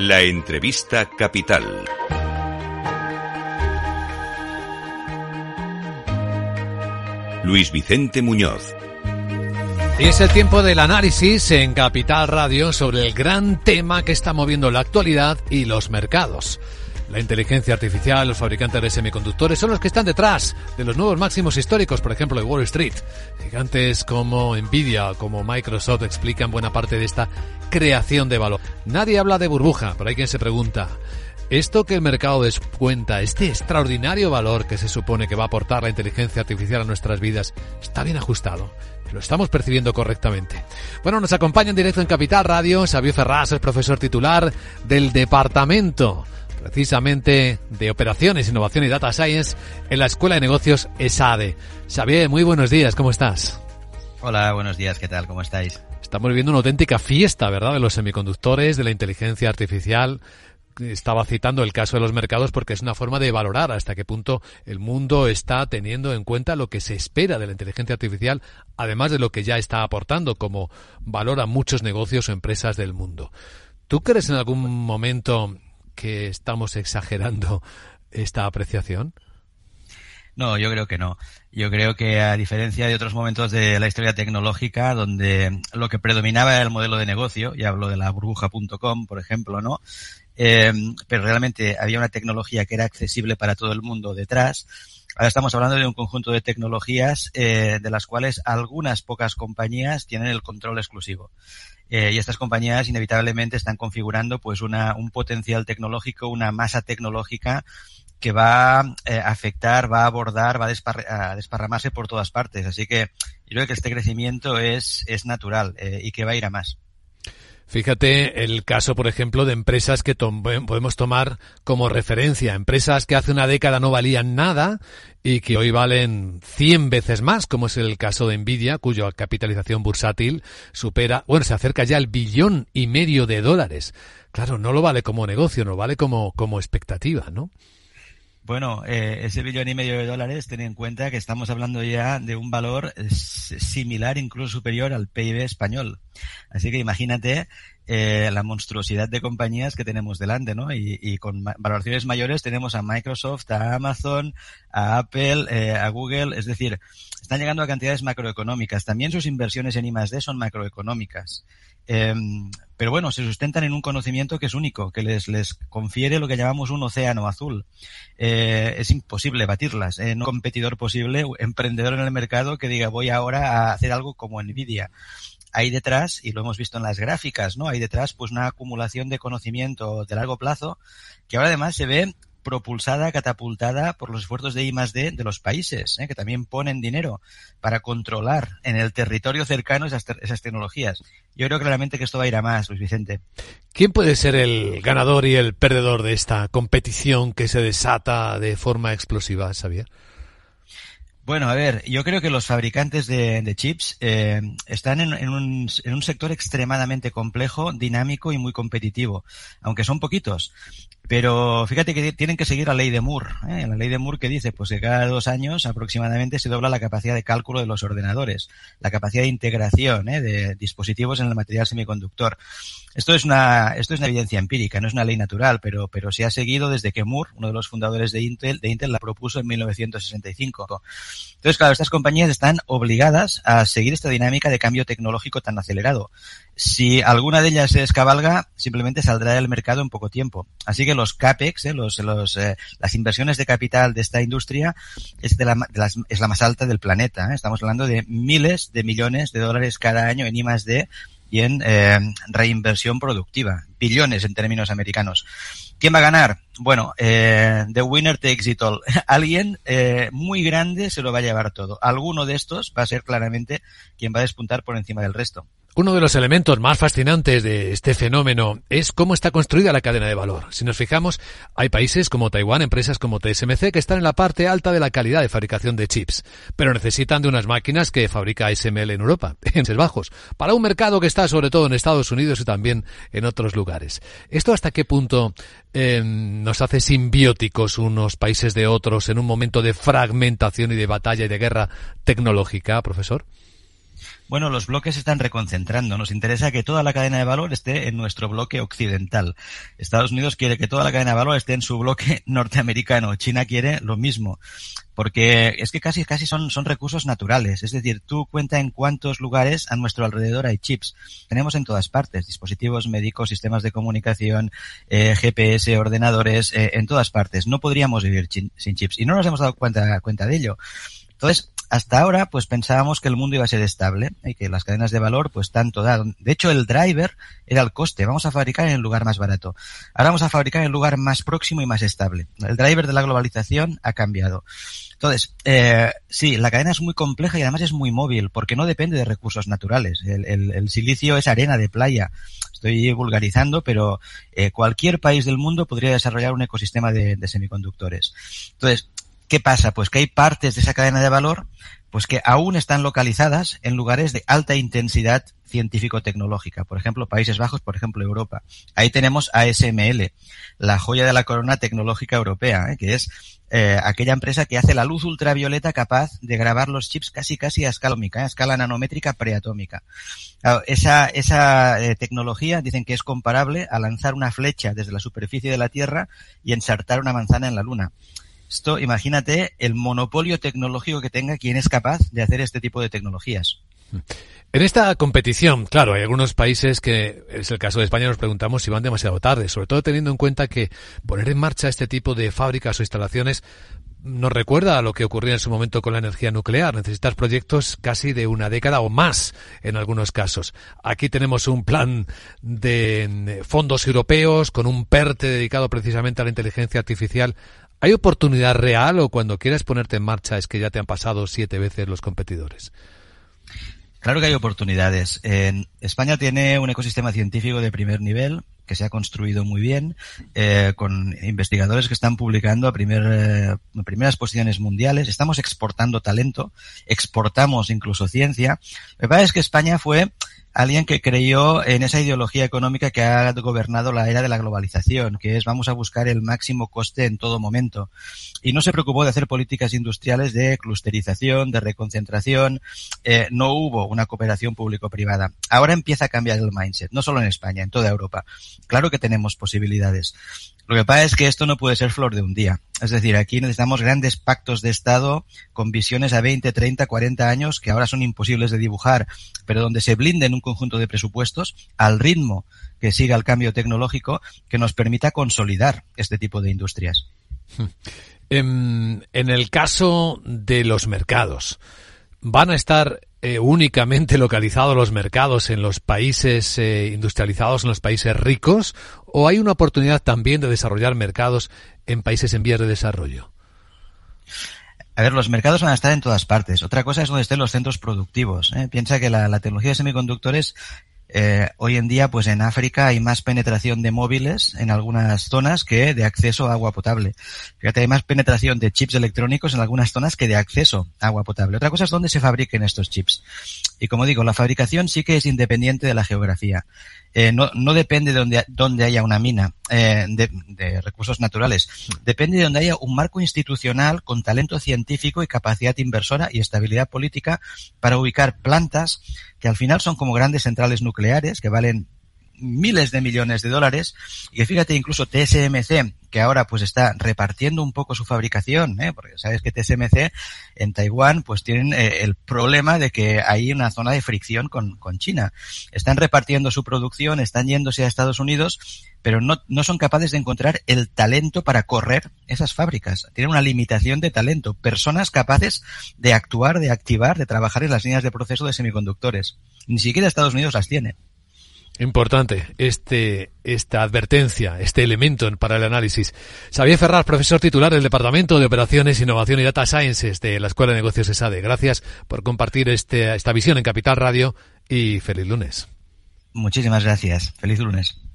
La entrevista capital. Luis Vicente Muñoz. Y es el tiempo del análisis en Capital Radio sobre el gran tema que está moviendo la actualidad y los mercados. La inteligencia artificial, los fabricantes de semiconductores son los que están detrás de los nuevos máximos históricos, por ejemplo, de Wall Street. Gigantes como Nvidia, como Microsoft explican buena parte de esta creación de valor. Nadie habla de burbuja, pero hay quien se pregunta, esto que el mercado descuenta, este extraordinario valor que se supone que va a aportar la inteligencia artificial a nuestras vidas, está bien ajustado. Lo estamos percibiendo correctamente. Bueno, nos acompaña en directo en Capital Radio Xavier Ferraz, es profesor titular del Departamento precisamente de Operaciones, Innovación y Data Science en la Escuela de Negocios ESADE. Xavier, muy buenos días, ¿cómo estás? Hola, buenos días, ¿qué tal? ¿Cómo estáis? Estamos viviendo una auténtica fiesta, ¿verdad? De los semiconductores, de la inteligencia artificial. Estaba citando el caso de los mercados porque es una forma de valorar hasta qué punto el mundo está teniendo en cuenta lo que se espera de la inteligencia artificial, además de lo que ya está aportando como valor a muchos negocios o empresas del mundo. ¿Tú crees en algún momento que estamos exagerando esta apreciación? No, yo creo que no. Yo creo que a diferencia de otros momentos de la historia tecnológica, donde lo que predominaba era el modelo de negocio, y hablo de la burbuja.com, por ejemplo, ¿no? Eh, pero realmente había una tecnología que era accesible para todo el mundo detrás. Ahora estamos hablando de un conjunto de tecnologías eh, de las cuales algunas pocas compañías tienen el control exclusivo. Eh, y estas compañías inevitablemente están configurando pues una, un potencial tecnológico, una masa tecnológica que va eh, a afectar, va a abordar, va a, desparramarse por todas partes. Así que yo creo que este crecimiento es, es natural eh, y que va a ir a más. Fíjate el caso, por ejemplo, de empresas que podemos tomar como referencia, empresas que hace una década no valían nada y que hoy valen 100 veces más, como es el caso de Nvidia, cuya capitalización bursátil supera, bueno, se acerca ya al billón y medio de dólares. Claro, no lo vale como negocio, no vale como, como expectativa, ¿no? Bueno, eh, ese billón y medio de dólares, ten en cuenta que estamos hablando ya de un valor similar, incluso superior al PIB español. Así que imagínate eh, la monstruosidad de compañías que tenemos delante, ¿no? Y, con valoraciones mayores tenemos a Microsoft, a Amazon, a Apple, eh, a Google, es decir, están llegando a cantidades macroeconómicas. También sus inversiones en I+D son macroeconómicas. Em, pero bueno, se sustentan en un conocimiento que es único, que les, les confiere lo que llamamos un océano azul. Eh, es imposible batirlas. Eh, no competidor posible, emprendedor en el mercado que diga voy ahora a hacer algo como Nvidia. Hay detrás, y lo hemos visto en las gráficas, ¿no? Hay detrás pues una acumulación de conocimiento de largo plazo que ahora además se ve propulsada, catapultada por los esfuerzos de I D de los países, ¿eh? que también ponen dinero para controlar en el territorio cercano esas, esas, tecnologías. Yo creo claramente que esto va a ir a más, Luis Vicente. ¿Quién puede ser el ganador y el perdedor de esta competición que se desata de forma explosiva, Xavier? Bueno, a ver, yo creo que los fabricantes de, chips eh, están en, un, en, un, sector extremadamente complejo, dinámico y muy competitivo, aunque son poquitos. Pero fíjate que tienen que seguir la ley de Moore. ¿eh? La ley de Moore que dice pues que cada dos años aproximadamente se dobla la capacidad de cálculo de los ordenadores, la capacidad de integración ¿eh? de dispositivos en el material semiconductor. Esto es una esto es una evidencia empírica, no es una ley natural, pero pero se ha seguido desde que Moore, uno de los fundadores de Intel, de Intel la propuso en 1965. Entonces, claro, estas compañías están obligadas a seguir esta dinámica de cambio tecnológico tan acelerado. Si alguna de ellas se descabalga, simplemente saldrá del mercado en poco tiempo. Así que los CAPEX, eh, los, eh, las inversiones de capital de esta industria es, de la, de las, es la más alta del planeta. ¿eh? Estamos hablando de miles de millones de dólares cada año en I+D y en eh, reinversión productiva. Billones en términos americanos. ¿Quién va a ganar? Bueno, eh, the winner takes it all. Alguien eh, muy grande se lo va a llevar todo. Alguno de estos va a ser claramente quien va a despuntar por encima del resto. Uno de los elementos más fascinantes de este fenómeno es cómo está construida la cadena de valor. Si nos fijamos, hay países como Taiwán, empresas como TSMC, que están en la parte alta de la calidad de fabricación de chips, pero necesitan de unas máquinas que fabrica SML en Europa, en bajos, para un mercado que está sobre todo en Estados Unidos y también en otros lugares. ¿Esto hasta qué punto eh, nos hace simbióticos unos países de otros en un momento de fragmentación y de batalla y de guerra tecnológica, profesor? Bueno, los bloques se están reconcentrando. Nos interesa que toda la cadena de valor esté en nuestro bloque occidental. Estados Unidos quiere que toda la cadena de valor esté en su bloque norteamericano. China quiere lo mismo. Porque es que casi, casi son, son recursos naturales. Es decir, tú cuenta en cuántos lugares a nuestro alrededor hay chips. Tenemos en todas partes dispositivos médicos, sistemas de comunicación, eh, GPS, ordenadores, eh, en todas partes. No podríamos vivir sin chips. Y no nos hemos dado cuenta, cuenta de ello. Entonces, hasta ahora, pues pensábamos que el mundo iba a ser estable y que las cadenas de valor, pues tanto dan. De hecho, el driver era el coste. Vamos a fabricar en el lugar más barato. Ahora vamos a fabricar en el lugar más próximo y más estable. El driver de la globalización ha cambiado. Entonces, eh, sí, la cadena es muy compleja y además es muy móvil porque no depende de recursos naturales. El, silicio es arena de playa. Estoy vulgarizando, pero eh, cualquier país del mundo podría desarrollar un ecosistema de, de semiconductores. Entonces, ¿Qué pasa? Pues que hay partes de esa cadena de valor pues que aún están localizadas en lugares de alta intensidad científico-tecnológica. Por ejemplo, Países Bajos, por ejemplo, Europa. Ahí tenemos ASML, la joya de la corona tecnológica europea, ¿eh? que es eh, aquella empresa que hace la luz ultravioleta capaz de grabar los chips casi casi a escala ómica, a escala nanométrica preatómica. esa esa eh, tecnología dicen que es comparable a lanzar una flecha desde la superficie de la Tierra y ensartar una manzana en la Luna. Esto, imagínate el monopolio tecnológico que tenga quien es capaz de hacer este tipo de tecnologías. En esta competición, claro, hay algunos países que, es el caso de España, nos preguntamos si van demasiado tarde, sobre todo teniendo en cuenta que poner en marcha este tipo de fábricas o instalaciones nos recuerda a lo que ocurría en su momento con la energía nuclear. Necesitas proyectos casi de una década o más en algunos casos. Aquí tenemos un plan de fondos europeos con un PERTE dedicado precisamente a la inteligencia artificial ¿Hay oportunidad real o cuando quieres ponerte en marcha es que ya te han pasado siete veces los competidores? Claro que hay oportunidades. España tiene un ecosistema científico de primer nivel que se ha construido muy bien, eh, con investigadores que están publicando a eh, primeras posiciones mundiales. Estamos exportando talento, exportamos incluso ciencia. Lo que pasa es que España fue alguien que creyó en esa ideología económica que ha gobernado la era de la globalización, que es vamos a buscar el máximo coste en todo momento. Y no se preocupó de hacer políticas industriales de clusterización, de reconcentración. Eh, no hubo una cooperación público-privada. Ahora empieza a cambiar el mindset, no solo en España, en toda Europa. Claro que tenemos posibilidades. Lo que pasa es que esto no puede ser flor de un día. Es decir, aquí necesitamos grandes pactos de Estado con visiones a 20, 30, 40 años que ahora son imposibles de dibujar, pero donde se blinden un conjunto de presupuestos al ritmo que siga el cambio tecnológico que nos permita consolidar este tipo de industrias. En, en el caso de los mercados, ¿van a estar eh, únicamente localizados los mercados en los países eh, industrializados, en los países ricos, o hay una oportunidad también de desarrollar mercados en países en vías de desarrollo? A ver, los mercados van a estar en todas partes. Otra cosa es donde estén los centros productivos. ¿eh? Piensa que la, tecnología de semiconductores eh, hoy en día, pues en África hay más penetración de móviles en algunas zonas que de acceso a agua potable. Fíjate, hay más penetración de chips electrónicos en algunas zonas que de acceso a agua potable. Otra cosa es dónde se fabriquen estos chips. Y como digo, la fabricación sí que es independiente de la geografía. Eh, no, no, depende de donde, donde haya una mina eh, de, recursos naturales. Depende de donde haya un marco institucional con talento científico y capacidad inversora y estabilidad política para ubicar plantas que al final son como grandes centrales nucleares que valen miles de millones de dólares y fíjate incluso TSMC que ahora pues está repartiendo un poco su fabricación, ¿eh? porque sabes que TSMC en Taiwán pues tienen eh, el problema de que hay una zona de fricción con, con China. Están repartiendo su producción, están yéndose a Estados Unidos, pero no, no son capaces de encontrar el talento para correr esas fábricas. Tienen una limitación de talento, personas capaces de actuar, de activar, de trabajar en las líneas de proceso de semiconductores. Ni siquiera Estados Unidos las tiene. Importante este, esta advertencia, este elemento para el análisis. Xavier Ferraz, profesor titular del Departamento de Operaciones, Innovación y Data Sciences de la Escuela de Negocios ESADE. Gracias por compartir este, esta visión en Capital Radio y feliz lunes. Muchísimas gracias. Feliz lunes.